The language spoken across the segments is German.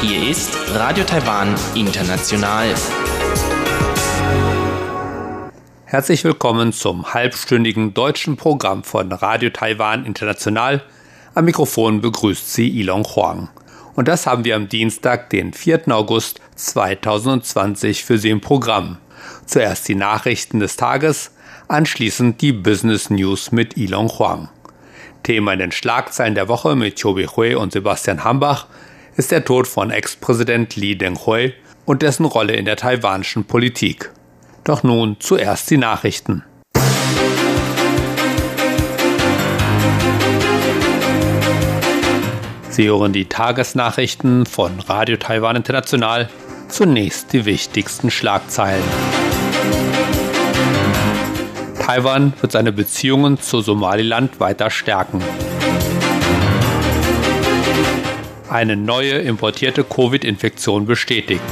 Hier ist Radio Taiwan International. Herzlich willkommen zum halbstündigen deutschen Programm von Radio Taiwan International. Am Mikrofon begrüßt Sie Ilon Huang. Und das haben wir am Dienstag, den 4. August 2020 für Sie im Programm. Zuerst die Nachrichten des Tages, anschließend die Business News mit Ilon Huang. Thema in den Schlagzeilen der Woche mit Chobi Hui und Sebastian Hambach ist der Tod von Ex-Präsident Li Denghui und dessen Rolle in der taiwanischen Politik. Doch nun zuerst die Nachrichten. Sie hören die Tagesnachrichten von Radio Taiwan International. Zunächst die wichtigsten Schlagzeilen. Taiwan wird seine Beziehungen zu Somaliland weiter stärken. Eine neue importierte Covid-Infektion bestätigt.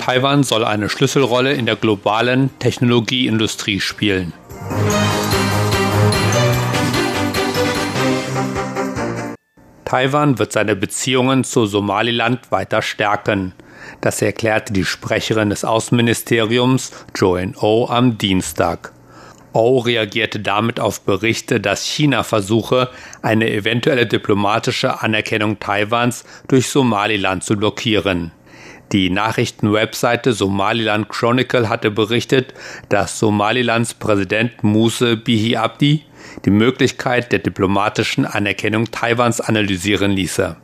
Taiwan soll eine Schlüsselrolle in der globalen Technologieindustrie spielen. Taiwan wird seine Beziehungen zu Somaliland weiter stärken. Das erklärte die Sprecherin des Außenministeriums Joanne O am Dienstag. O reagierte damit auf Berichte, dass China versuche, eine eventuelle diplomatische Anerkennung Taiwans durch Somaliland zu blockieren. Die Nachrichtenwebseite Somaliland Chronicle hatte berichtet, dass Somalilands Präsident Muse Bihi Abdi die Möglichkeit der diplomatischen Anerkennung Taiwans analysieren ließe.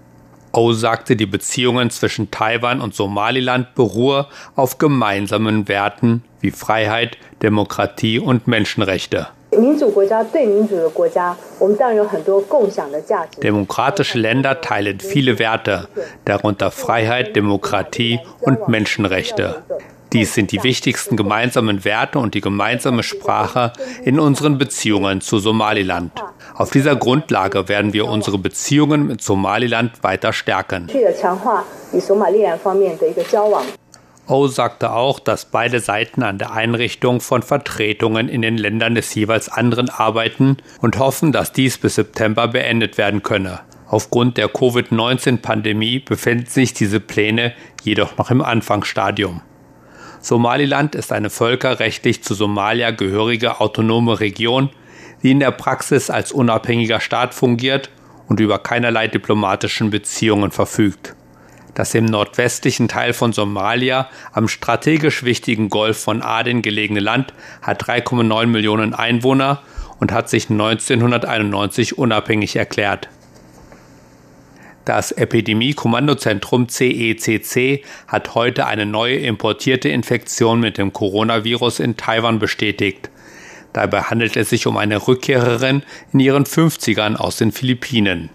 O sagte, die Beziehungen zwischen Taiwan und Somaliland beruhe auf gemeinsamen Werten wie Freiheit, Demokratie und Menschenrechte. Demokratische Länder teilen viele Werte, darunter Freiheit, Demokratie und Menschenrechte. Dies sind die wichtigsten gemeinsamen Werte und die gemeinsame Sprache in unseren Beziehungen zu Somaliland. Auf dieser Grundlage werden wir unsere Beziehungen mit Somaliland weiter stärken. O sagte auch, dass beide Seiten an der Einrichtung von Vertretungen in den Ländern des jeweils anderen arbeiten und hoffen, dass dies bis September beendet werden könne. Aufgrund der Covid-19-Pandemie befinden sich diese Pläne jedoch noch im Anfangsstadium. Somaliland ist eine völkerrechtlich zu Somalia gehörige autonome Region, die in der Praxis als unabhängiger Staat fungiert und über keinerlei diplomatischen Beziehungen verfügt. Das im nordwestlichen Teil von Somalia am strategisch wichtigen Golf von Aden gelegene Land hat 3,9 Millionen Einwohner und hat sich 1991 unabhängig erklärt. Das Epidemie-Kommandozentrum CECC e hat heute eine neue importierte Infektion mit dem Coronavirus in Taiwan bestätigt. Dabei handelt es sich um eine Rückkehrerin in ihren 50ern aus den Philippinen.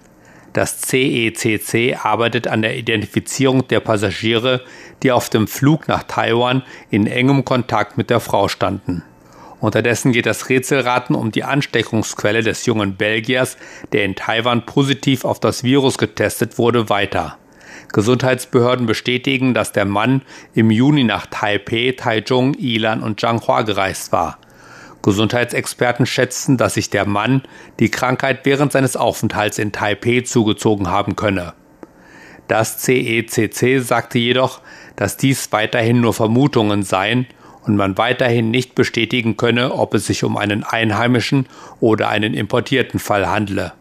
Das CECC e arbeitet an der Identifizierung der Passagiere, die auf dem Flug nach Taiwan in engem Kontakt mit der Frau standen. Unterdessen geht das Rätselraten um die Ansteckungsquelle des jungen Belgiers, der in Taiwan positiv auf das Virus getestet wurde, weiter. Gesundheitsbehörden bestätigen, dass der Mann im Juni nach Taipei, Taichung, Ilan und Zhanghua gereist war. Gesundheitsexperten schätzen, dass sich der Mann die Krankheit während seines Aufenthalts in Taipei zugezogen haben könne. Das CECC e sagte jedoch, dass dies weiterhin nur Vermutungen seien und man weiterhin nicht bestätigen könne, ob es sich um einen einheimischen oder einen importierten Fall handle.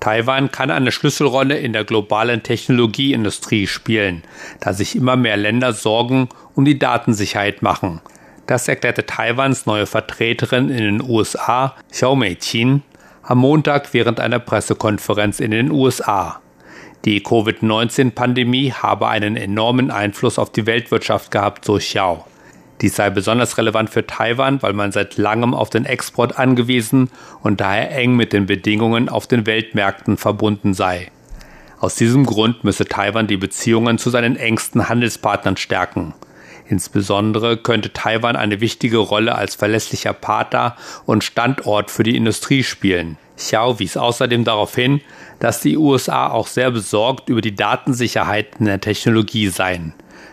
Taiwan kann eine Schlüsselrolle in der globalen Technologieindustrie spielen, da sich immer mehr Länder Sorgen um die Datensicherheit machen. Das erklärte Taiwans neue Vertreterin in den USA, Xiao Mei-Qin, am Montag während einer Pressekonferenz in den USA. Die Covid-19-Pandemie habe einen enormen Einfluss auf die Weltwirtschaft gehabt, so Xiao. Dies sei besonders relevant für Taiwan, weil man seit langem auf den Export angewiesen und daher eng mit den Bedingungen auf den Weltmärkten verbunden sei. Aus diesem Grund müsse Taiwan die Beziehungen zu seinen engsten Handelspartnern stärken. Insbesondere könnte Taiwan eine wichtige Rolle als verlässlicher Partner und Standort für die Industrie spielen. Xiao wies außerdem darauf hin, dass die USA auch sehr besorgt über die Datensicherheit in der Technologie seien.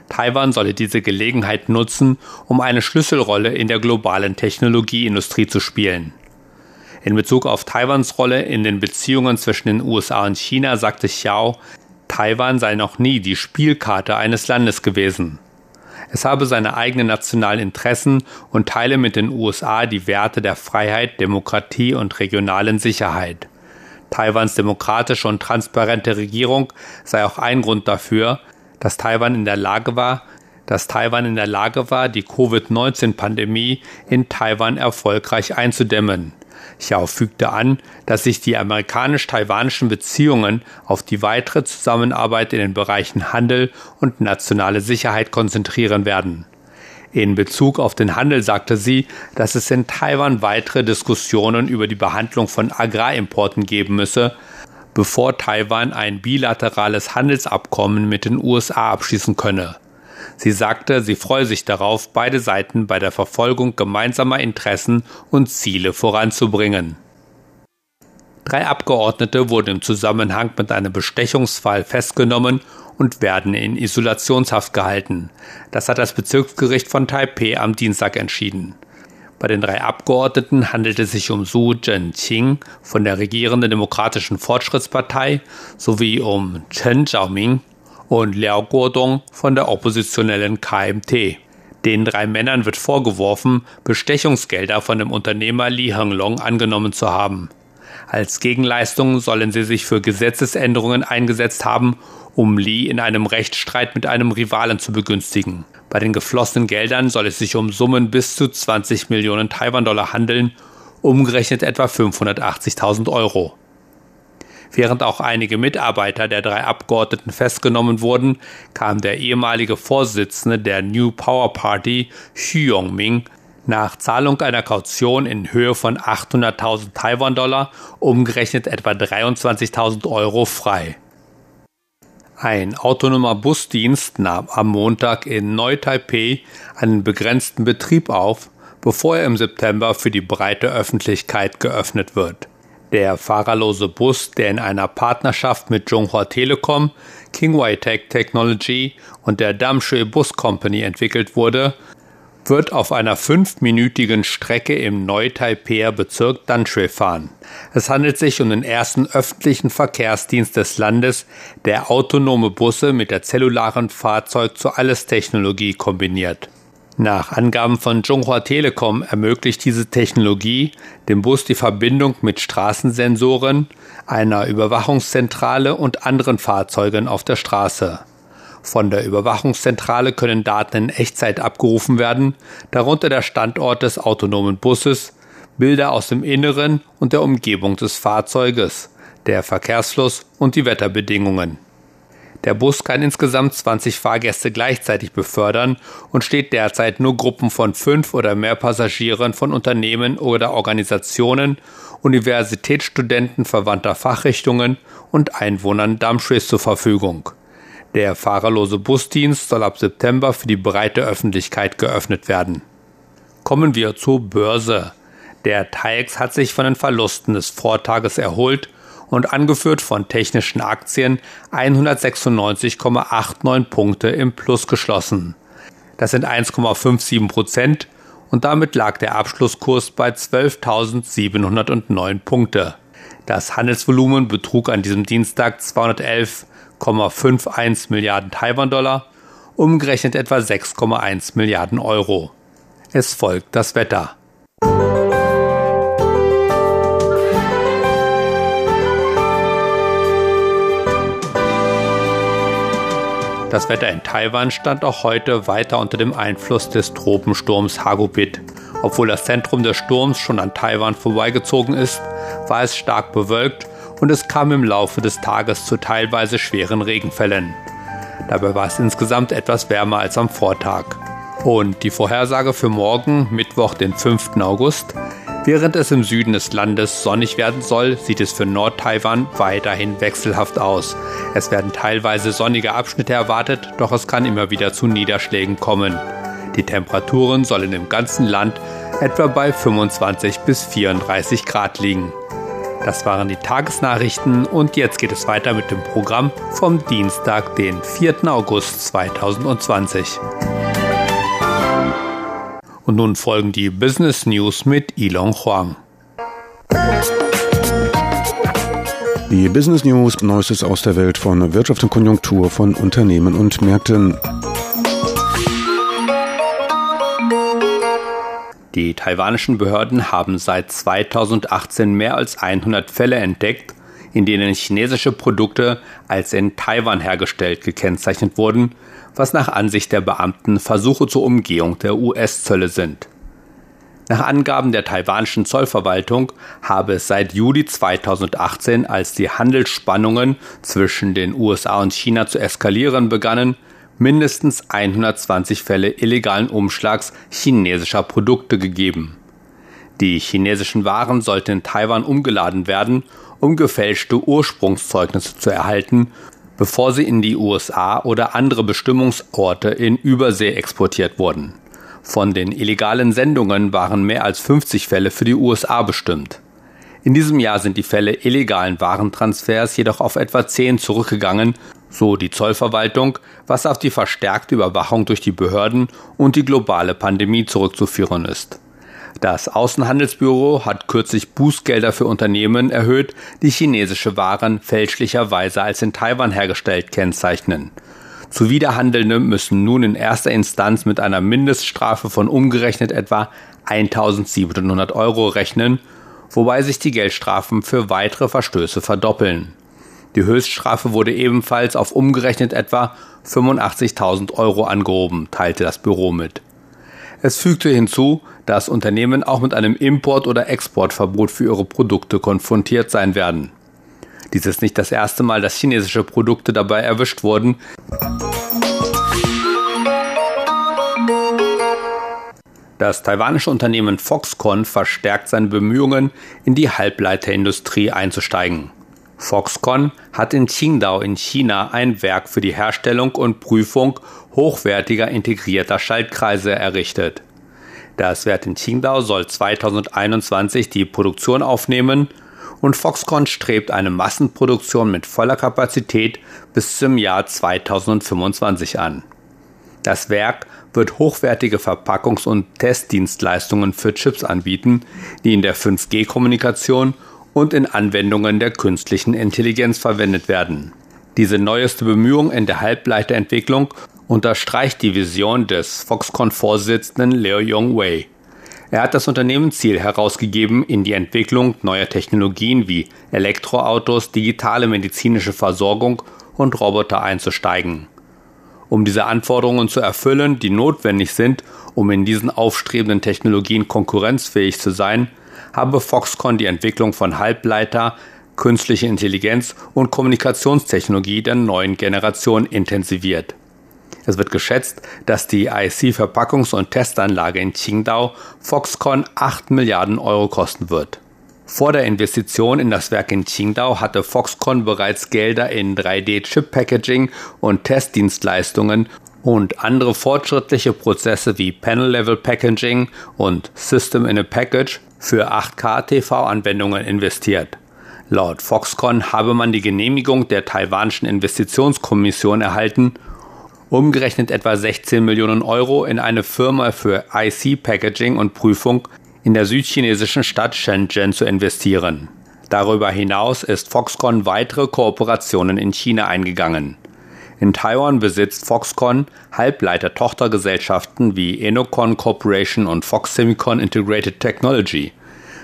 Taiwan solle diese Gelegenheit nutzen, um eine Schlüsselrolle in der globalen Technologieindustrie zu spielen. In Bezug auf Taiwans Rolle in den Beziehungen zwischen den USA und China sagte Xiao, Taiwan sei noch nie die Spielkarte eines Landes gewesen. Es habe seine eigenen nationalen Interessen und teile mit den USA die Werte der Freiheit, Demokratie und regionalen Sicherheit. Taiwans demokratische und transparente Regierung sei auch ein Grund dafür, dass Taiwan in der Lage war, dass Taiwan in der Lage war, die Covid-19-Pandemie in Taiwan erfolgreich einzudämmen. Xiao fügte an, dass sich die amerikanisch-taiwanischen Beziehungen auf die weitere Zusammenarbeit in den Bereichen Handel und nationale Sicherheit konzentrieren werden. In Bezug auf den Handel sagte sie, dass es in Taiwan weitere Diskussionen über die Behandlung von Agrarimporten geben müsse, bevor Taiwan ein bilaterales Handelsabkommen mit den USA abschließen könne. Sie sagte, sie freue sich darauf, beide Seiten bei der Verfolgung gemeinsamer Interessen und Ziele voranzubringen. Drei Abgeordnete wurden im Zusammenhang mit einem Bestechungsfall festgenommen und werden in Isolationshaft gehalten. Das hat das Bezirksgericht von Taipeh am Dienstag entschieden. Bei den drei Abgeordneten handelt es sich um Su Zhenqing von der regierenden Demokratischen Fortschrittspartei sowie um Chen Zhaoming und Liao Guodong von der oppositionellen KMT. Den drei Männern wird vorgeworfen, Bestechungsgelder von dem Unternehmer Li Henglong angenommen zu haben. Als Gegenleistung sollen sie sich für Gesetzesänderungen eingesetzt haben, um Li in einem Rechtsstreit mit einem Rivalen zu begünstigen. Bei den geflossenen Geldern soll es sich um Summen bis zu 20 Millionen Taiwan-Dollar handeln, umgerechnet etwa 580.000 Euro. Während auch einige Mitarbeiter der drei Abgeordneten festgenommen wurden, kam der ehemalige Vorsitzende der New Power Party, Xu Yongming, nach Zahlung einer Kaution in Höhe von 800.000 Taiwan-Dollar, umgerechnet etwa 23.000 Euro, frei. Ein autonomer Busdienst nahm am Montag in Neu-Taipei einen begrenzten Betrieb auf, bevor er im September für die breite Öffentlichkeit geöffnet wird. Der fahrerlose Bus, der in einer Partnerschaft mit Zhonghua Telekom, Kingway Tech Technology und der Damshui Bus Company entwickelt wurde, wird auf einer fünfminütigen Strecke im Neu-Taipeier Bezirk Danshui fahren. Es handelt sich um den ersten öffentlichen Verkehrsdienst des Landes, der autonome Busse mit der zellularen Fahrzeug zur Alles-Technologie kombiniert. Nach Angaben von Zhonghua Telekom ermöglicht diese Technologie dem Bus die Verbindung mit Straßensensoren, einer Überwachungszentrale und anderen Fahrzeugen auf der Straße. Von der Überwachungszentrale können Daten in Echtzeit abgerufen werden, darunter der Standort des autonomen Busses, Bilder aus dem Inneren und der Umgebung des Fahrzeuges, der Verkehrsfluss und die Wetterbedingungen. Der Bus kann insgesamt 20 Fahrgäste gleichzeitig befördern und steht derzeit nur Gruppen von fünf oder mehr Passagieren von Unternehmen oder Organisationen, Universitätsstudenten verwandter Fachrichtungen und Einwohnern Damschwes zur Verfügung. Der fahrerlose Busdienst soll ab September für die breite Öffentlichkeit geöffnet werden. Kommen wir zur Börse. Der TAIEX hat sich von den Verlusten des Vortages erholt und angeführt von technischen Aktien 196,89 Punkte im Plus geschlossen. Das sind 1,57 Prozent und damit lag der Abschlusskurs bei 12.709 Punkte. Das Handelsvolumen betrug an diesem Dienstag 211,51 Milliarden Taiwan-Dollar, umgerechnet etwa 6,1 Milliarden Euro. Es folgt das Wetter. Das Wetter in Taiwan stand auch heute weiter unter dem Einfluss des Tropensturms Hagobit. Obwohl das Zentrum des Sturms schon an Taiwan vorbeigezogen ist, war es stark bewölkt und es kam im Laufe des Tages zu teilweise schweren Regenfällen. Dabei war es insgesamt etwas wärmer als am Vortag. Und die Vorhersage für morgen, Mittwoch, den 5. August, Während es im Süden des Landes sonnig werden soll, sieht es für Nord-Taiwan weiterhin wechselhaft aus. Es werden teilweise sonnige Abschnitte erwartet, doch es kann immer wieder zu Niederschlägen kommen. Die Temperaturen sollen im ganzen Land etwa bei 25 bis 34 Grad liegen. Das waren die Tagesnachrichten und jetzt geht es weiter mit dem Programm vom Dienstag, den 4. August 2020. Und nun folgen die Business News mit Ilon Huang. Die Business News, Neuestes aus der Welt von Wirtschaft und Konjunktur von Unternehmen und Märkten. Die taiwanischen Behörden haben seit 2018 mehr als 100 Fälle entdeckt, in denen chinesische Produkte als in Taiwan hergestellt gekennzeichnet wurden, was nach Ansicht der Beamten Versuche zur Umgehung der US-Zölle sind. Nach Angaben der taiwanischen Zollverwaltung habe es seit Juli 2018, als die Handelsspannungen zwischen den USA und China zu eskalieren begannen, mindestens 120 Fälle illegalen Umschlags chinesischer Produkte gegeben. Die chinesischen Waren sollten in Taiwan umgeladen werden, um gefälschte Ursprungszeugnisse zu erhalten, bevor sie in die USA oder andere Bestimmungsorte in Übersee exportiert wurden. Von den illegalen Sendungen waren mehr als 50 Fälle für die USA bestimmt. In diesem Jahr sind die Fälle illegalen Warentransfers jedoch auf etwa 10 zurückgegangen so die Zollverwaltung, was auf die verstärkte Überwachung durch die Behörden und die globale Pandemie zurückzuführen ist. Das Außenhandelsbüro hat kürzlich Bußgelder für Unternehmen erhöht, die chinesische Waren fälschlicherweise als in Taiwan hergestellt kennzeichnen. Zuwiderhandelnde müssen nun in erster Instanz mit einer Mindeststrafe von umgerechnet etwa 1700 Euro rechnen, wobei sich die Geldstrafen für weitere Verstöße verdoppeln. Die Höchststrafe wurde ebenfalls auf umgerechnet etwa 85.000 Euro angehoben, teilte das Büro mit. Es fügte hinzu, dass Unternehmen auch mit einem Import- oder Exportverbot für ihre Produkte konfrontiert sein werden. Dies ist nicht das erste Mal, dass chinesische Produkte dabei erwischt wurden. Das taiwanische Unternehmen Foxconn verstärkt seine Bemühungen, in die Halbleiterindustrie einzusteigen. Foxconn hat in Qingdao in China ein Werk für die Herstellung und Prüfung hochwertiger integrierter Schaltkreise errichtet. Das Werk in Qingdao soll 2021 die Produktion aufnehmen und Foxconn strebt eine Massenproduktion mit voller Kapazität bis zum Jahr 2025 an. Das Werk wird hochwertige Verpackungs- und Testdienstleistungen für Chips anbieten, die in der 5G-Kommunikation und in Anwendungen der künstlichen Intelligenz verwendet werden. Diese neueste Bemühung in der Halbleiterentwicklung unterstreicht die Vision des Foxconn-Vorsitzenden Leo Yong-wei. Er hat das Unternehmensziel herausgegeben, in die Entwicklung neuer Technologien wie Elektroautos, digitale medizinische Versorgung und Roboter einzusteigen. Um diese Anforderungen zu erfüllen, die notwendig sind, um in diesen aufstrebenden Technologien konkurrenzfähig zu sein, habe Foxconn die Entwicklung von Halbleiter, künstliche Intelligenz und Kommunikationstechnologie der neuen Generation intensiviert. Es wird geschätzt, dass die IC-Verpackungs- und Testanlage in Qingdao Foxconn 8 Milliarden Euro kosten wird. Vor der Investition in das Werk in Qingdao hatte Foxconn bereits Gelder in 3D-Chip-Packaging und Testdienstleistungen und andere fortschrittliche Prozesse wie Panel-Level Packaging und System in a Package für 8K-TV-Anwendungen investiert. Laut Foxconn habe man die Genehmigung der taiwanischen Investitionskommission erhalten, umgerechnet etwa 16 Millionen Euro in eine Firma für IC-Packaging und Prüfung in der südchinesischen Stadt Shenzhen zu investieren. Darüber hinaus ist Foxconn weitere Kooperationen in China eingegangen. In Taiwan besitzt Foxconn Halbleiter-Tochtergesellschaften wie Enocon Corporation und Fox Semicon Integrated Technology.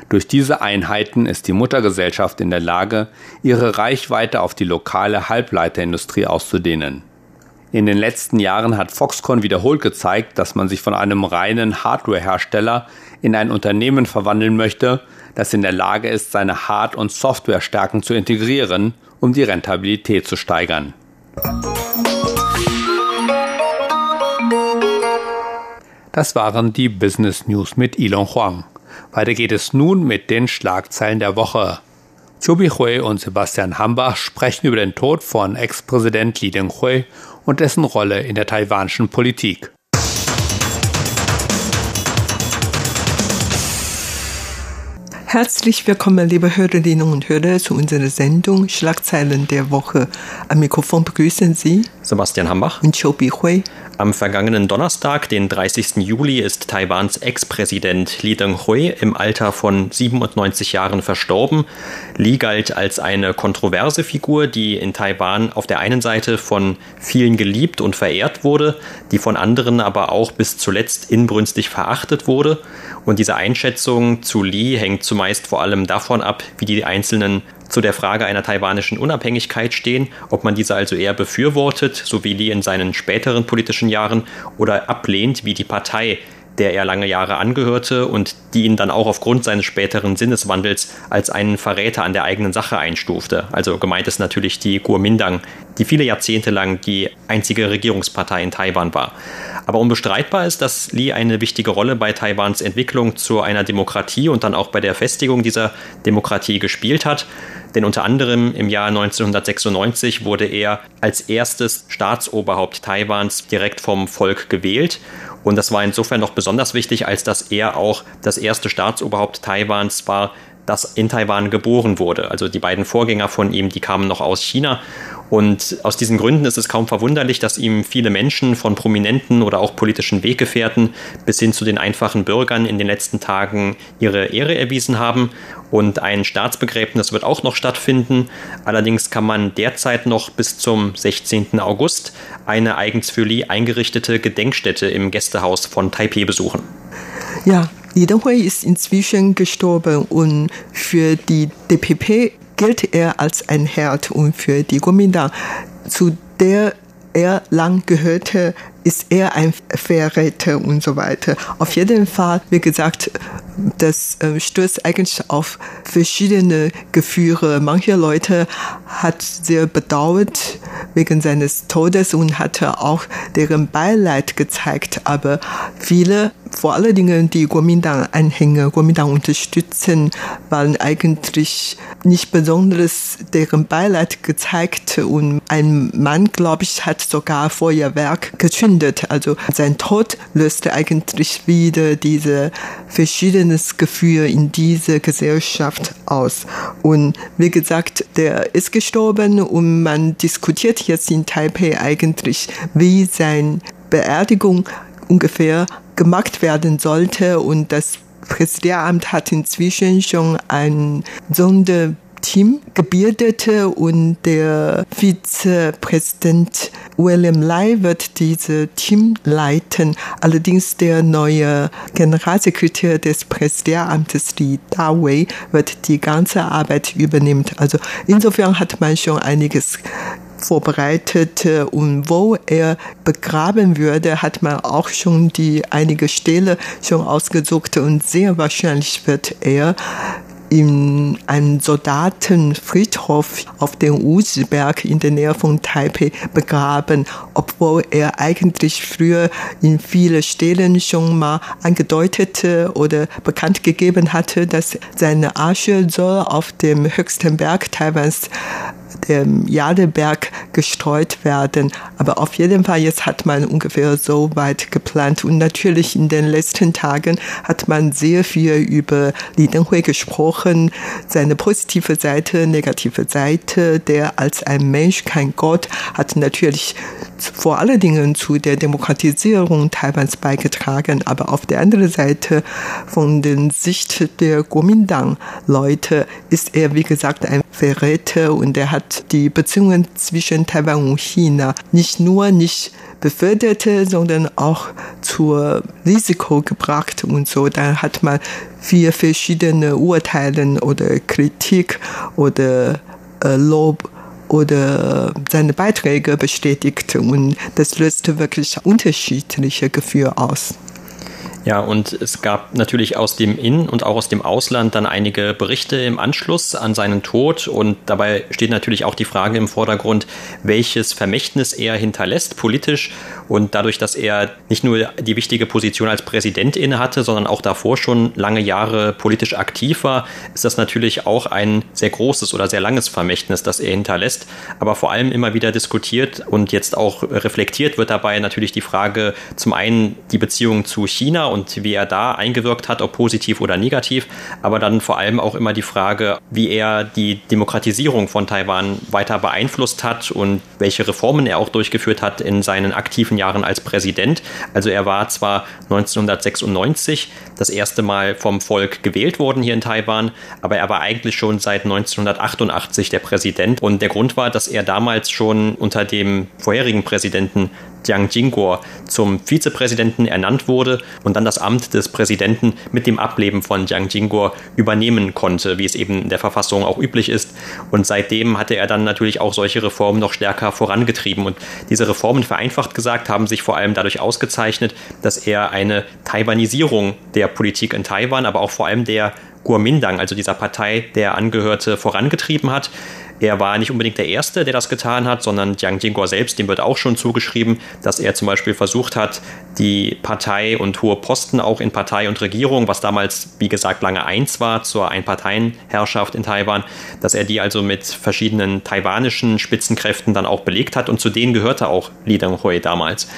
Durch diese Einheiten ist die Muttergesellschaft in der Lage, ihre Reichweite auf die lokale Halbleiterindustrie auszudehnen. In den letzten Jahren hat Foxconn wiederholt gezeigt, dass man sich von einem reinen Hardwarehersteller in ein Unternehmen verwandeln möchte, das in der Lage ist, seine Hard- und Softwarestärken zu integrieren, um die Rentabilität zu steigern. Das waren die Business News mit Ilon Huang. Weiter geht es nun mit den Schlagzeilen der Woche. Chobi Hui und Sebastian Hambach sprechen über den Tod von Ex-Präsident Li Denghui und dessen Rolle in der taiwanischen Politik. Herzlich willkommen, liebe Hörerinnen und Hörer, zu unserer Sendung Schlagzeilen der Woche. Am Mikrofon begrüßen Sie Sebastian Hambach und Chobi Hui. Am vergangenen Donnerstag, den 30. Juli, ist Taiwans Ex-Präsident Li Denghui im Alter von 97 Jahren verstorben. Li galt als eine kontroverse Figur, die in Taiwan auf der einen Seite von vielen geliebt und verehrt wurde, die von anderen aber auch bis zuletzt inbrünstig verachtet wurde. Und diese Einschätzung zu Li hängt zumeist vor allem davon ab, wie die Einzelnen zu der Frage einer taiwanischen Unabhängigkeit stehen, ob man diese also eher befürwortet, so wie Li in seinen späteren politischen Jahren, oder ablehnt, wie die Partei, der er lange Jahre angehörte und die ihn dann auch aufgrund seines späteren Sinneswandels als einen Verräter an der eigenen Sache einstufte. Also gemeint ist natürlich die Kuomintang, die viele Jahrzehnte lang die einzige Regierungspartei in Taiwan war. Aber unbestreitbar ist, dass Li eine wichtige Rolle bei Taiwans Entwicklung zu einer Demokratie und dann auch bei der Festigung dieser Demokratie gespielt hat. Denn unter anderem im Jahr 1996 wurde er als erstes Staatsoberhaupt Taiwans direkt vom Volk gewählt. Und das war insofern noch besonders wichtig, als dass er auch das erste Staatsoberhaupt Taiwans war, das in Taiwan geboren wurde. Also die beiden Vorgänger von ihm, die kamen noch aus China. Und aus diesen Gründen ist es kaum verwunderlich, dass ihm viele Menschen von prominenten oder auch politischen Weggefährten bis hin zu den einfachen Bürgern in den letzten Tagen ihre Ehre erwiesen haben. Und ein Staatsbegräbnis wird auch noch stattfinden. Allerdings kann man derzeit noch bis zum 16. August eine eigens für Li eingerichtete Gedenkstätte im Gästehaus von Taipei besuchen. Ja, Li Denghui ist inzwischen gestorben und für die DPP gilt er als ein Herd und für die Kuomintang, zu der er lang gehörte, ist er ein Verräter und so weiter. Auf jeden Fall, wie gesagt, das äh, stößt eigentlich auf verschiedene Gefühle. Manche Leute hat sehr bedauert wegen seines Todes und hatte auch deren Beileid gezeigt, aber viele vor allen Dingen die Kuomintang-Anhänger, Kuomintang unterstützen, waren eigentlich nicht besonders deren Beileid gezeigt und ein Mann, glaube ich, hat sogar Feuerwerk gezündet. Also sein Tod löste eigentlich wieder diese verschiedenes Gefühl in dieser Gesellschaft aus. Und wie gesagt, der ist gestorben und man diskutiert jetzt in Taipei eigentlich, wie seine Beerdigung ungefähr gemacht werden sollte. Und das Präsidialamt hat inzwischen schon ein Sonderteam gebildet und der Vizepräsident William Lai wird dieses Team leiten. Allerdings der neue Generalsekretär des Präsidialamtes, Li Dawei, wird die ganze Arbeit übernehmen. Also insofern hat man schon einiges vorbereitet und wo er begraben würde, hat man auch schon die einige Stelle schon ausgesucht und sehr wahrscheinlich wird er in einem Soldatenfriedhof auf dem Uziberg in der Nähe von Taipei begraben, obwohl er eigentlich früher in vielen Stellen schon mal angedeutet oder bekannt gegeben hatte, dass seine Asche soll auf dem höchsten Berg Taiwans dem Jadeberg gestreut werden. Aber auf jeden Fall, jetzt hat man ungefähr so weit geplant. Und natürlich in den letzten Tagen hat man sehr viel über Li Denghui gesprochen, seine positive Seite, negative Seite, der als ein Mensch, kein Gott, hat natürlich vor allen Dingen zu der Demokratisierung Taiwans beigetragen. Aber auf der anderen Seite, von der Sicht der Kuomintang-Leute, ist er, wie gesagt, ein Verräter und er hat die Beziehungen zwischen Taiwan und China nicht nur nicht beförderte, sondern auch zur Risiko gebracht und so. Da hat man vier verschiedene Urteile oder Kritik oder äh, Lob oder seine Beiträge bestätigt und das löste wirklich unterschiedliche Gefühle aus. Ja, und es gab natürlich aus dem In- und auch aus dem Ausland dann einige Berichte im Anschluss an seinen Tod. Und dabei steht natürlich auch die Frage im Vordergrund, welches Vermächtnis er hinterlässt politisch. Und dadurch, dass er nicht nur die wichtige Position als Präsident innehatte, sondern auch davor schon lange Jahre politisch aktiv war, ist das natürlich auch ein sehr großes oder sehr langes Vermächtnis, das er hinterlässt. Aber vor allem immer wieder diskutiert und jetzt auch reflektiert wird dabei natürlich die Frage zum einen die Beziehung zu China und wie er da eingewirkt hat, ob positiv oder negativ, aber dann vor allem auch immer die Frage, wie er die Demokratisierung von Taiwan weiter beeinflusst hat und welche Reformen er auch durchgeführt hat in seinen aktiven Jahren als Präsident. Also er war zwar 1996 das erste Mal vom Volk gewählt worden hier in Taiwan, aber er war eigentlich schon seit 1988 der Präsident und der Grund war, dass er damals schon unter dem vorherigen Präsidenten Jiang Jingguo zum Vizepräsidenten ernannt wurde und dann das Amt des Präsidenten mit dem Ableben von Jiang Jingguo übernehmen konnte, wie es eben in der Verfassung auch üblich ist. Und seitdem hatte er dann natürlich auch solche Reformen noch stärker vorangetrieben. Und diese Reformen, vereinfacht gesagt, haben sich vor allem dadurch ausgezeichnet, dass er eine Taiwanisierung der Politik in Taiwan, aber auch vor allem der Kuomintang, also dieser Partei, der angehörte, vorangetrieben hat. Er war nicht unbedingt der Erste, der das getan hat, sondern Jiang Jingguo selbst, dem wird auch schon zugeschrieben, dass er zum Beispiel versucht hat, die Partei und hohe Posten auch in Partei und Regierung, was damals, wie gesagt, lange eins war zur Einparteienherrschaft in Taiwan, dass er die also mit verschiedenen taiwanischen Spitzenkräften dann auch belegt hat und zu denen gehörte auch Li Denghui damals.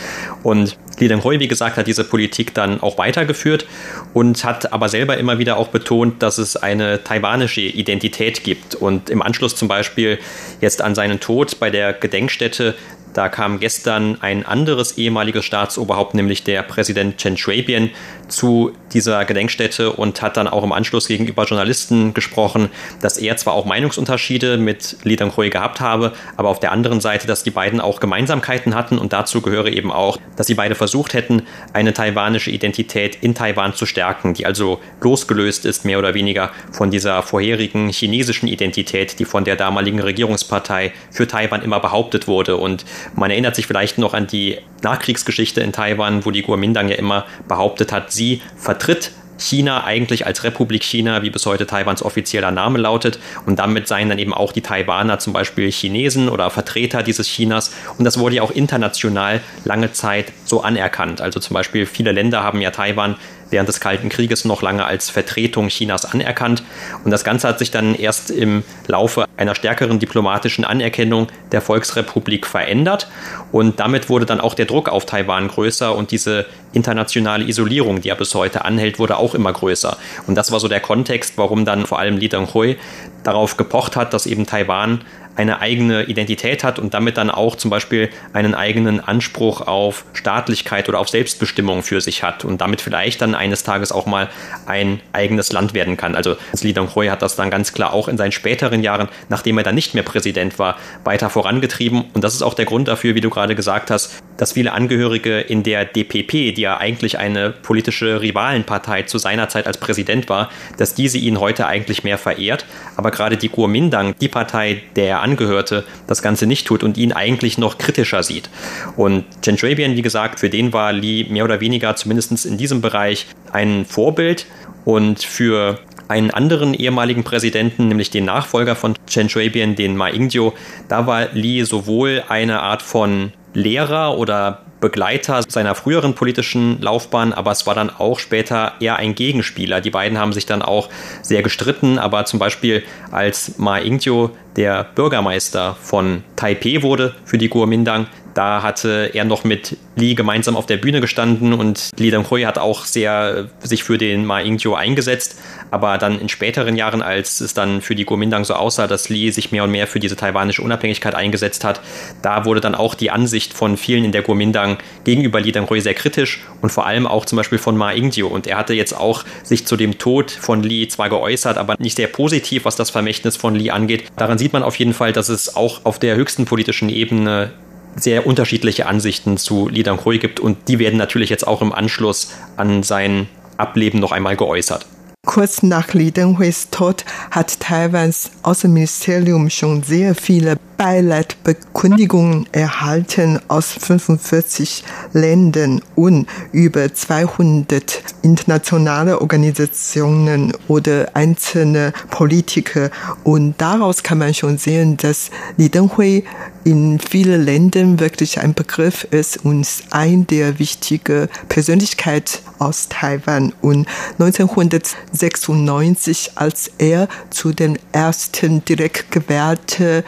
Und Li Denghui, wie gesagt, hat diese Politik dann auch weitergeführt und hat aber selber immer wieder auch betont, dass es eine taiwanische Identität gibt. Und im Anschluss zum Beispiel jetzt an seinen Tod bei der Gedenkstätte da kam gestern ein anderes ehemaliges Staatsoberhaupt, nämlich der Präsident Chen Shui-bian, zu dieser Gedenkstätte und hat dann auch im Anschluss gegenüber Journalisten gesprochen, dass er zwar auch Meinungsunterschiede mit Li Denghui gehabt habe, aber auf der anderen Seite, dass die beiden auch Gemeinsamkeiten hatten. Und dazu gehöre eben auch, dass sie beide versucht hätten, eine taiwanische Identität in Taiwan zu stärken, die also losgelöst ist, mehr oder weniger von dieser vorherigen chinesischen Identität, die von der damaligen Regierungspartei für Taiwan immer behauptet wurde. Und man erinnert sich vielleicht noch an die Nachkriegsgeschichte in Taiwan, wo die Kuomintang ja immer behauptet hat, sie vertritt China eigentlich als Republik China, wie bis heute Taiwans offizieller Name lautet. Und damit seien dann eben auch die Taiwaner zum Beispiel Chinesen oder Vertreter dieses Chinas. Und das wurde ja auch international lange Zeit so anerkannt. Also zum Beispiel viele Länder haben ja Taiwan während des Kalten Krieges noch lange als Vertretung Chinas anerkannt. Und das Ganze hat sich dann erst im Laufe einer stärkeren diplomatischen Anerkennung der Volksrepublik verändert. Und damit wurde dann auch der Druck auf Taiwan größer und diese internationale Isolierung, die ja bis heute anhält, wurde auch immer größer. Und das war so der Kontext, warum dann vor allem Li Denghui darauf gepocht hat, dass eben Taiwan eine eigene Identität hat und damit dann auch zum Beispiel einen eigenen Anspruch auf Staatlichkeit oder auf Selbstbestimmung für sich hat und damit vielleicht dann eines Tages auch mal ein eigenes Land werden kann. Also Li Donghui hat das dann ganz klar auch in seinen späteren Jahren, nachdem er dann nicht mehr Präsident war, weiter vorangetrieben. Und das ist auch der Grund dafür, wie du gerade gesagt hast, dass viele Angehörige in der DPP, die ja eigentlich eine politische Rivalenpartei zu seiner Zeit als Präsident war, dass diese ihn heute eigentlich mehr verehrt. Aber gerade die Kuomintang, die Partei, der angehörte, das Ganze nicht tut und ihn eigentlich noch kritischer sieht. Und Chen Shui-bian, wie gesagt, für den war Li mehr oder weniger zumindest in diesem Bereich ein Vorbild und für einen anderen ehemaligen Präsidenten, nämlich den Nachfolger von Chen Shui-bian, den Ma Ying-jeou, da war Li sowohl eine Art von Lehrer oder Begleiter seiner früheren politischen Laufbahn, aber es war dann auch später eher ein Gegenspieler. Die beiden haben sich dann auch sehr gestritten, aber zum Beispiel als Ma Ying-jeou der Bürgermeister von Taipei wurde für die Kuomintang, da hatte er noch mit Li gemeinsam auf der Bühne gestanden und Li Denghui hat auch sehr sich für den Ma Ying-jeou eingesetzt. Aber dann in späteren Jahren, als es dann für die Kuomintang so aussah, dass Li sich mehr und mehr für diese taiwanische Unabhängigkeit eingesetzt hat, da wurde dann auch die Ansicht von vielen in der Kuomintang gegenüber Li Denghui sehr kritisch und vor allem auch zum Beispiel von Ma Ying-jeou. Und er hatte jetzt auch sich zu dem Tod von Li zwar geäußert, aber nicht sehr positiv, was das Vermächtnis von Li angeht. Daran sieht man auf jeden Fall, dass es auch auf der höchsten politischen Ebene sehr unterschiedliche Ansichten zu Li Danghui gibt und die werden natürlich jetzt auch im Anschluss an sein Ableben noch einmal geäußert. Kurz nach Li Denghuis Tod hat Taiwans Außenministerium schon sehr viele Beileidbekündigungen erhalten aus 45 Ländern und über 200 internationale Organisationen oder einzelne Politiker. Und daraus kann man schon sehen, dass Li Denghui in vielen Ländern wirklich ein Begriff ist und ein der wichtigen Persönlichkeiten aus Taiwan. Und 1996, als er zu den ersten direkt gewählten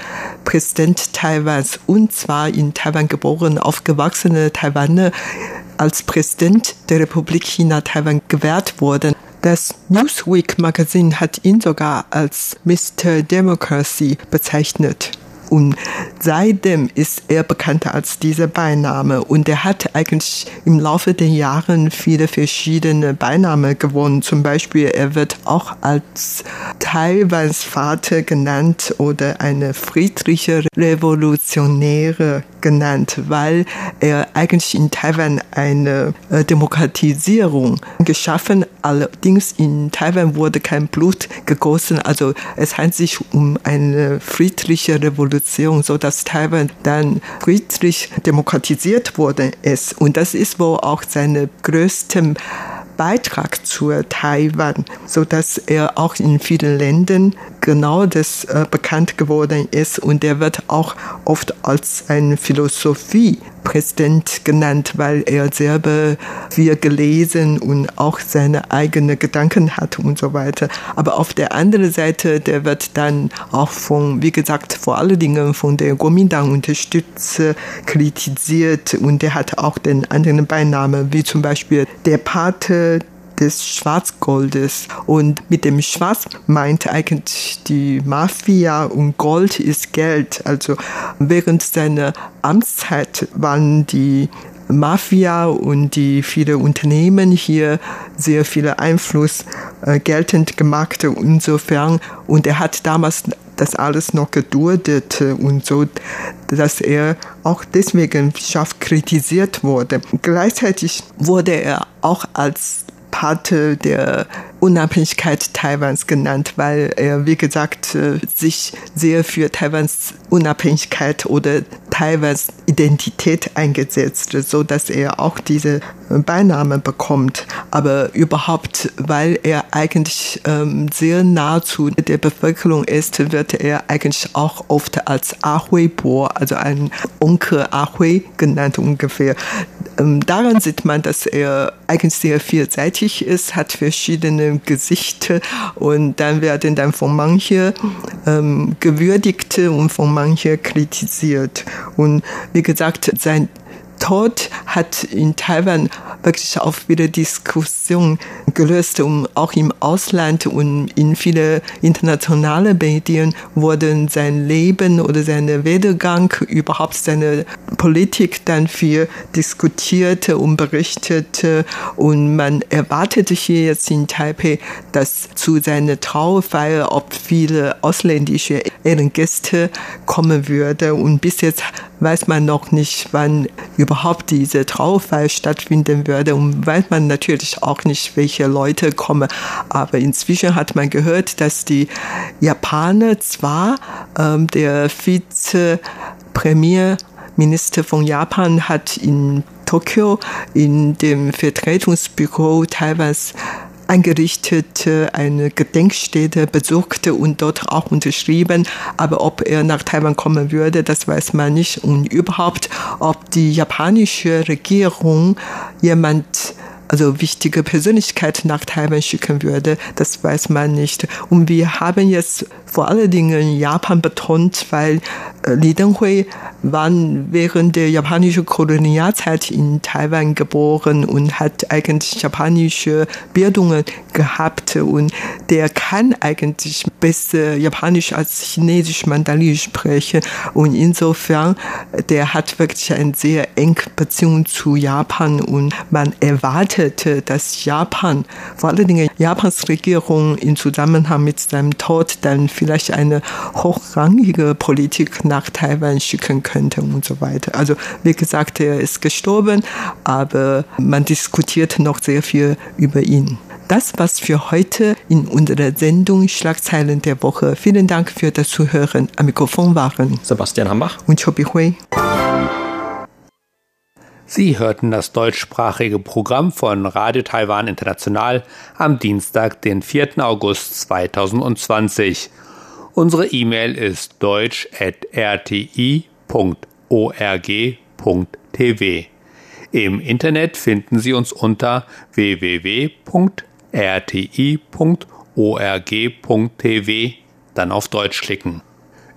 Präsident Taiwans und zwar in Taiwan geboren, aufgewachsene Taiwaner als Präsident der Republik China Taiwan gewählt wurden. Das Newsweek Magazin hat ihn sogar als Mr. Democracy bezeichnet. Und seitdem ist er bekannter als dieser Beiname. Und er hat eigentlich im Laufe der Jahre viele verschiedene Beinamen gewonnen. Zum Beispiel, er wird auch als Taiwans Vater genannt oder eine friedliche Revolutionäre genannt, weil er eigentlich in Taiwan eine äh, Demokratisierung geschaffen. Allerdings in Taiwan wurde kein Blut gegossen. Also es handelt sich um eine friedliche Revolution, so dass Taiwan dann friedlich demokratisiert worden ist. Und das ist wohl auch seine größte Beitrag zur Taiwan, so dass er auch in vielen Ländern genau das äh, bekannt geworden ist und er wird auch oft als ein Philosophiepräsident genannt, weil er selber viel gelesen und auch seine eigenen Gedanken hat und so weiter. Aber auf der anderen Seite, der wird dann auch von, wie gesagt, vor allen Dingen von der Kuomintang unterstützt, kritisiert und der hat auch den anderen Beinamen, wie zum Beispiel der Pate des Schwarzgoldes. Und mit dem Schwarz meint eigentlich die Mafia und Gold ist Geld. Also während seiner Amtszeit waren die Mafia und die viele Unternehmen hier sehr viel Einfluss äh, geltend gemacht. Insofern, und er hat damals das alles noch geduldet und so, dass er auch deswegen scharf kritisiert wurde. Gleichzeitig wurde er auch als Pate der Unabhängigkeit Taiwans genannt, weil er, wie gesagt, äh, sich sehr für Taiwans Unabhängigkeit oder Taiwans Identität eingesetzt, so dass er auch diese Beinamen bekommt. Aber überhaupt, weil er eigentlich ähm, sehr nah zu der Bevölkerung ist, wird er eigentlich auch oft als Ahui Bo, also ein Onkel Ahui genannt ungefähr. Ähm, daran sieht man, dass er eigentlich sehr vielseitig ist, hat verschiedene Gesichter und dann werden dann von manchen ähm, gewürdigt und von manchen kritisiert. Und wie gesagt, sein Tod hat in Taiwan wirklich auch wieder Diskussion gelöst und auch im Ausland und in viele internationale Medien wurden sein Leben oder seine Werdegang, überhaupt seine Politik dann viel diskutiert und berichtet. Und man erwartete hier jetzt in Taipei, dass zu seiner Trauerfeier ob viele ausländische Ehrengäste kommen würde. Und bis jetzt weiß man noch nicht, wann überhaupt diese Trauerfeier stattfinden würde und weiß man natürlich auch nicht, welche Leute kommen. Aber inzwischen hat man gehört, dass die Japaner zwar ähm, der Vize-Premierminister von Japan hat in Tokio in dem Vertretungsbüro Taiwans eingerichtete, eine Gedenkstätte besuchte und dort auch unterschrieben. Aber ob er nach Taiwan kommen würde, das weiß man nicht. Und überhaupt, ob die japanische Regierung jemand also wichtige Persönlichkeit nach Taiwan schicken würde, das weiß man nicht. Und wir haben jetzt vor allen Dingen Japan betont, weil äh, Li Denghui war während der japanischen Kolonialzeit in Taiwan geboren und hat eigentlich japanische Bildungen gehabt und der kann eigentlich besser Japanisch als Chinesisch Mandarin sprechen und insofern der hat wirklich eine sehr enge Beziehung zu Japan und man erwartet, dass Japan, vor allen Dingen Japans Regierung im Zusammenhang mit seinem Tod dann vielleicht eine hochrangige Politik nach Taiwan schicken könnte und so weiter. Also wie gesagt, er ist gestorben, aber man diskutiert noch sehr viel über ihn. Das war's für heute in unserer Sendung Schlagzeilen der Woche. Vielen Dank für das Zuhören. Am Mikrofon waren Sebastian Hambach und Chobi Hui. Sie hörten das deutschsprachige Programm von Radio Taiwan International am Dienstag, den 4. August 2020. Unsere E-Mail ist deutsch.rti.org.tv. Im Internet finden Sie uns unter www.rti.org.tv, dann auf Deutsch klicken.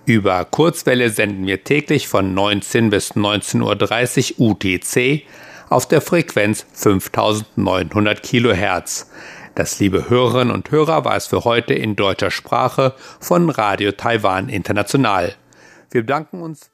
Über Kurzwelle senden wir täglich von 19 bis 19.30 Uhr UTC auf der Frequenz 5900 Kilohertz. Das, liebe Hörerinnen und Hörer, war es für heute in deutscher Sprache von Radio Taiwan International. Wir bedanken uns.